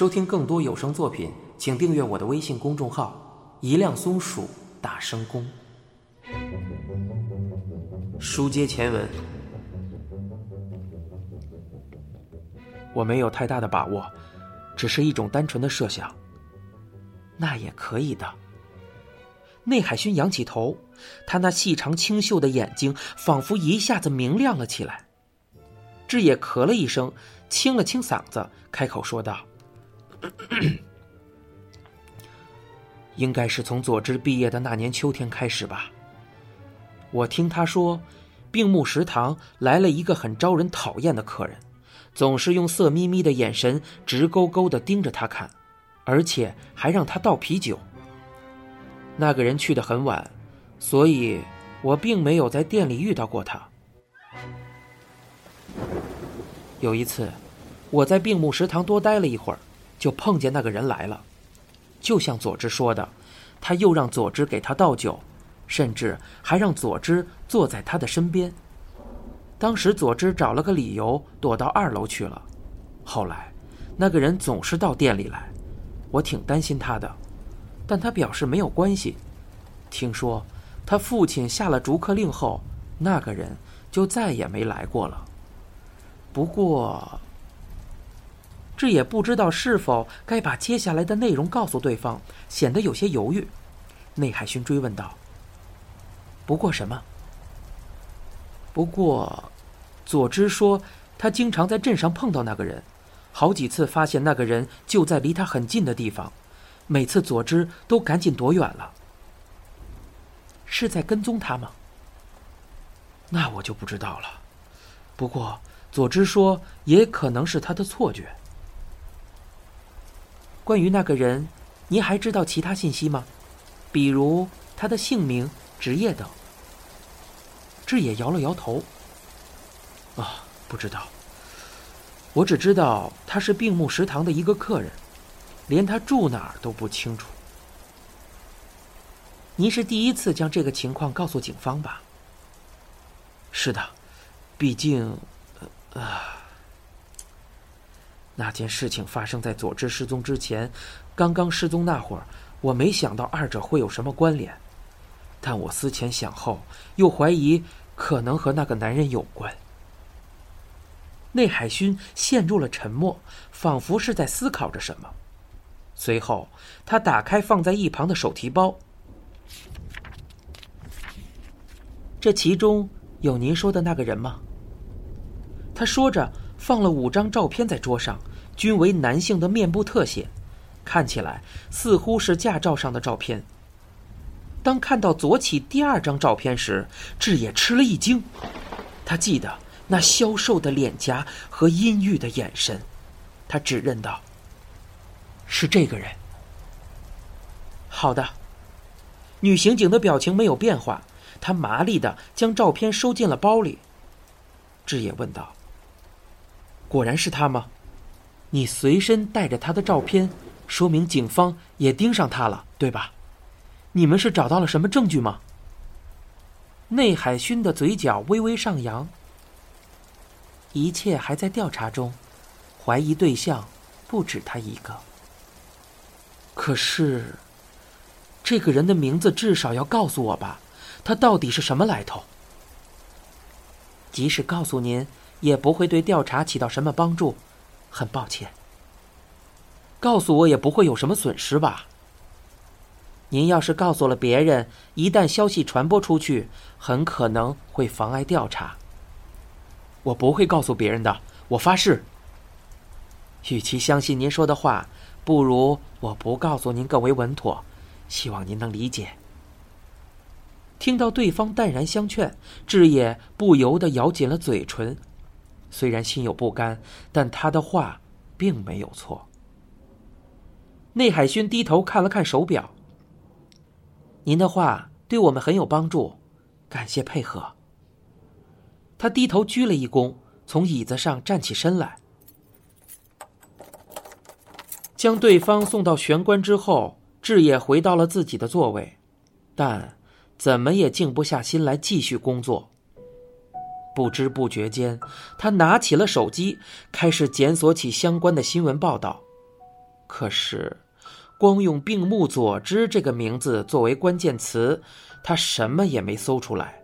收听更多有声作品，请订阅我的微信公众号“一辆松鼠大声公”。书接前文，我没有太大的把握，只是一种单纯的设想。那也可以的。内海勋仰起头，他那细长清秀的眼睛仿佛一下子明亮了起来。志野咳了一声，清了清嗓子，开口说道。应该是从佐之毕业的那年秋天开始吧。我听他说，病木食堂来了一个很招人讨厌的客人，总是用色眯眯的眼神直勾勾的盯着他看，而且还让他倒啤酒。那个人去的很晚，所以我并没有在店里遇到过他。有一次，我在病木食堂多待了一会儿。就碰见那个人来了，就像佐之说的，他又让佐之给他倒酒，甚至还让佐之坐在他的身边。当时佐之找了个理由躲到二楼去了。后来，那个人总是到店里来，我挺担心他的，但他表示没有关系。听说他父亲下了逐客令后，那个人就再也没来过了。不过。这也不知道是否该把接下来的内容告诉对方，显得有些犹豫。内海勋追问道：“不过什么？”不过，佐之说他经常在镇上碰到那个人，好几次发现那个人就在离他很近的地方，每次佐之都赶紧躲远了。是在跟踪他吗？那我就不知道了。不过，佐之说也可能是他的错觉。关于那个人，您还知道其他信息吗？比如他的姓名、职业等。志野摇了摇头。啊，不知道。我只知道他是病木食堂的一个客人，连他住哪儿都不清楚。您是第一次将这个情况告诉警方吧？是的，毕竟，啊。那件事情发生在佐治失踪之前，刚刚失踪那会儿，我没想到二者会有什么关联，但我思前想后，又怀疑可能和那个男人有关。内海勋陷入了沉默，仿佛是在思考着什么。随后，他打开放在一旁的手提包，这其中有您说的那个人吗？他说着，放了五张照片在桌上。均为男性的面部特写，看起来似乎是驾照上的照片。当看到左起第二张照片时，志野吃了一惊。他记得那消瘦的脸颊和阴郁的眼神，他指认道：“是这个人。”好的。女刑警的表情没有变化，她麻利的将照片收进了包里。志野问道：“果然是他吗？”你随身带着他的照片，说明警方也盯上他了，对吧？你们是找到了什么证据吗？内海勋的嘴角微微上扬。一切还在调查中，怀疑对象不止他一个。可是，这个人的名字至少要告诉我吧？他到底是什么来头？即使告诉您，也不会对调查起到什么帮助。很抱歉。告诉我也不会有什么损失吧？您要是告诉了别人，一旦消息传播出去，很可能会妨碍调查。我不会告诉别人的，我发誓。与其相信您说的话，不如我不告诉您更为稳妥。希望您能理解。听到对方淡然相劝，志野不由得咬紧了嘴唇。虽然心有不甘，但他的话并没有错。内海勋低头看了看手表。您的话对我们很有帮助，感谢配合。他低头鞠了一躬，从椅子上站起身来，将对方送到玄关之后，志也回到了自己的座位，但怎么也静不下心来继续工作。不知不觉间，他拿起了手机，开始检索起相关的新闻报道。可是，光用病木佐之这个名字作为关键词，他什么也没搜出来。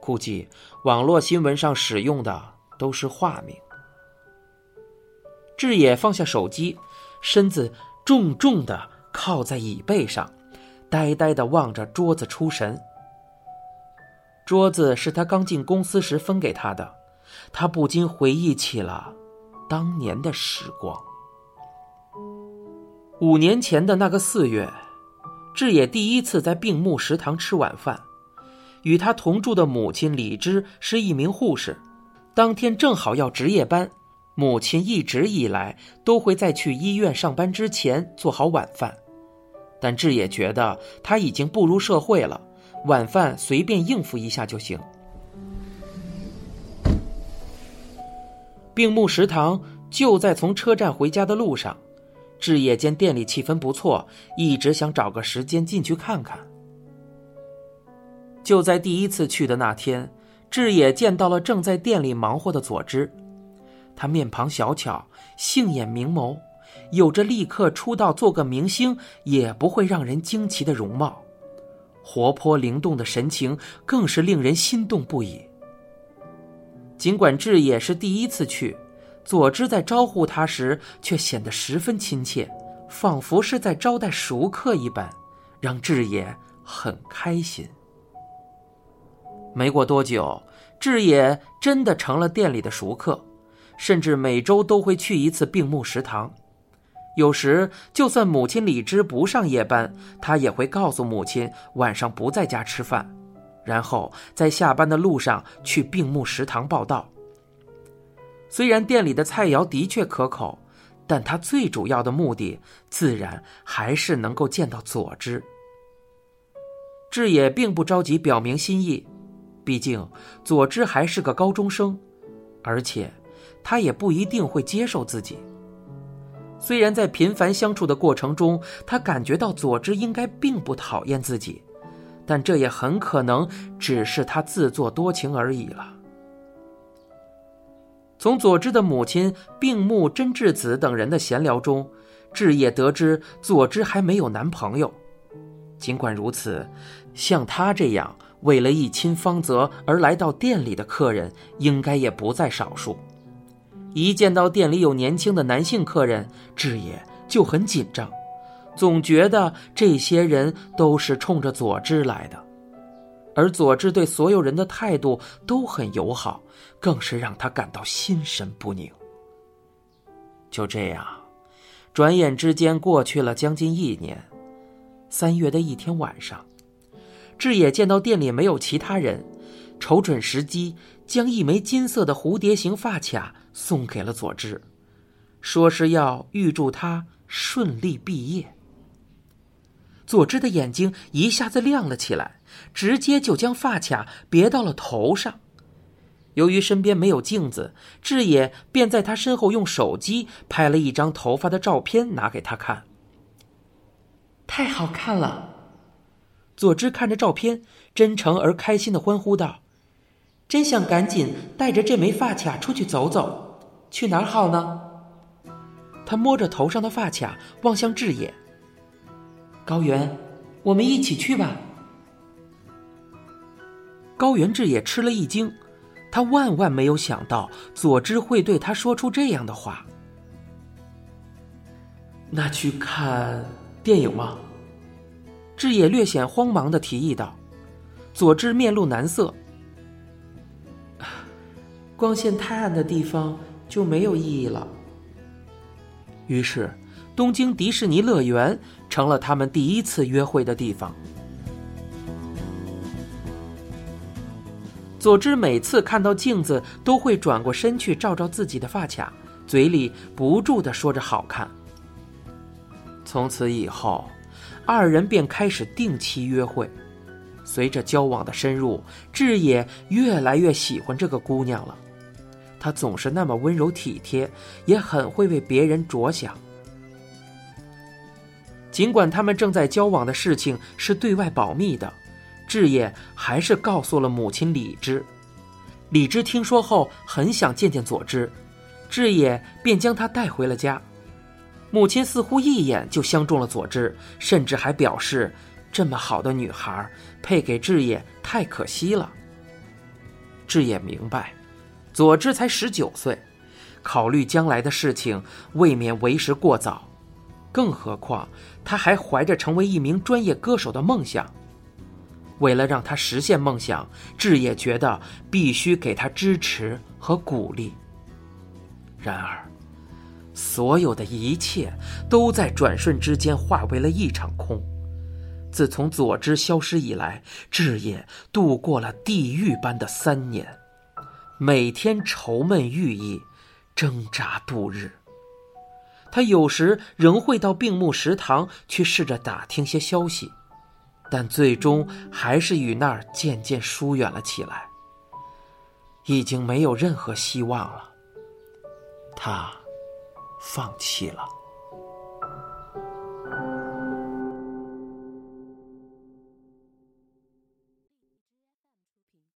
估计网络新闻上使用的都是化名。志野放下手机，身子重重的靠在椅背上，呆呆的望着桌子出神。桌子是他刚进公司时分给他的，他不禁回忆起了当年的时光。五年前的那个四月，志野第一次在病木食堂吃晚饭。与他同住的母亲李芝是一名护士，当天正好要值夜班。母亲一直以来都会在去医院上班之前做好晚饭，但志野觉得他已经步入社会了，晚饭随便应付一下就行。病木食堂就在从车站回家的路上，志野见店里气氛不错，一直想找个时间进去看看。就在第一次去的那天，志野见到了正在店里忙活的佐之。他面庞小巧，杏眼明眸，有着立刻出道做个明星也不会让人惊奇的容貌，活泼灵动的神情更是令人心动不已。尽管志野是第一次去，佐之在招呼他时却显得十分亲切，仿佛是在招待熟客一般，让志野很开心。没过多久，志野真的成了店里的熟客，甚至每周都会去一次病木食堂。有时，就算母亲李芝不上夜班，他也会告诉母亲晚上不在家吃饭，然后在下班的路上去病木食堂报道。虽然店里的菜肴的确可口，但他最主要的目的自然还是能够见到佐之。志野并不着急表明心意。毕竟，佐之还是个高中生，而且他也不一定会接受自己。虽然在频繁相处的过程中，他感觉到佐之应该并不讨厌自己，但这也很可能只是他自作多情而已了。从佐之的母亲病木真智子等人的闲聊中，志野得知佐之还没有男朋友。尽管如此，像他这样。为了一亲芳泽而来到店里的客人，应该也不在少数。一见到店里有年轻的男性客人，志野就很紧张，总觉得这些人都是冲着佐治来的。而佐治对所有人的态度都很友好，更是让他感到心神不宁。就这样，转眼之间过去了将近一年。三月的一天晚上。志野见到店里没有其他人，瞅准时机，将一枚金色的蝴蝶形发卡送给了佐治，说是要预祝他顺利毕业。佐治的眼睛一下子亮了起来，直接就将发卡别到了头上。由于身边没有镜子，志野便在他身后用手机拍了一张头发的照片，拿给他看。太好看了。佐治看着照片，真诚而开心的欢呼道：“真想赶紧带着这枚发卡出去走走，去哪儿好呢？”他摸着头上的发卡，望向志野：“高原，我们一起去吧。”高原志野吃了一惊，他万万没有想到佐之会对他说出这样的话。那去看电影吗？志野略显慌忙的提议道：“佐之面露难色，光线太暗的地方就没有意义了。”于是，东京迪士尼乐园成了他们第一次约会的地方。佐之每次看到镜子，都会转过身去照照自己的发卡，嘴里不住的说着好看。从此以后。二人便开始定期约会，随着交往的深入，志野越来越喜欢这个姑娘了。她总是那么温柔体贴，也很会为别人着想。尽管他们正在交往的事情是对外保密的，志野还是告诉了母亲李芝。李芝听说后很想见见佐之，志野便将她带回了家。母亲似乎一眼就相中了佐治，甚至还表示，这么好的女孩配给志野太可惜了。志野明白，佐治才十九岁，考虑将来的事情未免为时过早，更何况他还怀着成为一名专业歌手的梦想。为了让他实现梦想，志也觉得必须给他支持和鼓励。然而，所有的一切都在转瞬之间化为了一场空。自从佐之消失以来，志也度过了地狱般的三年，每天愁闷郁抑，挣扎度日。他有时仍会到病木食堂去试着打听些消息，但最终还是与那儿渐渐疏远了起来。已经没有任何希望了，他放弃了。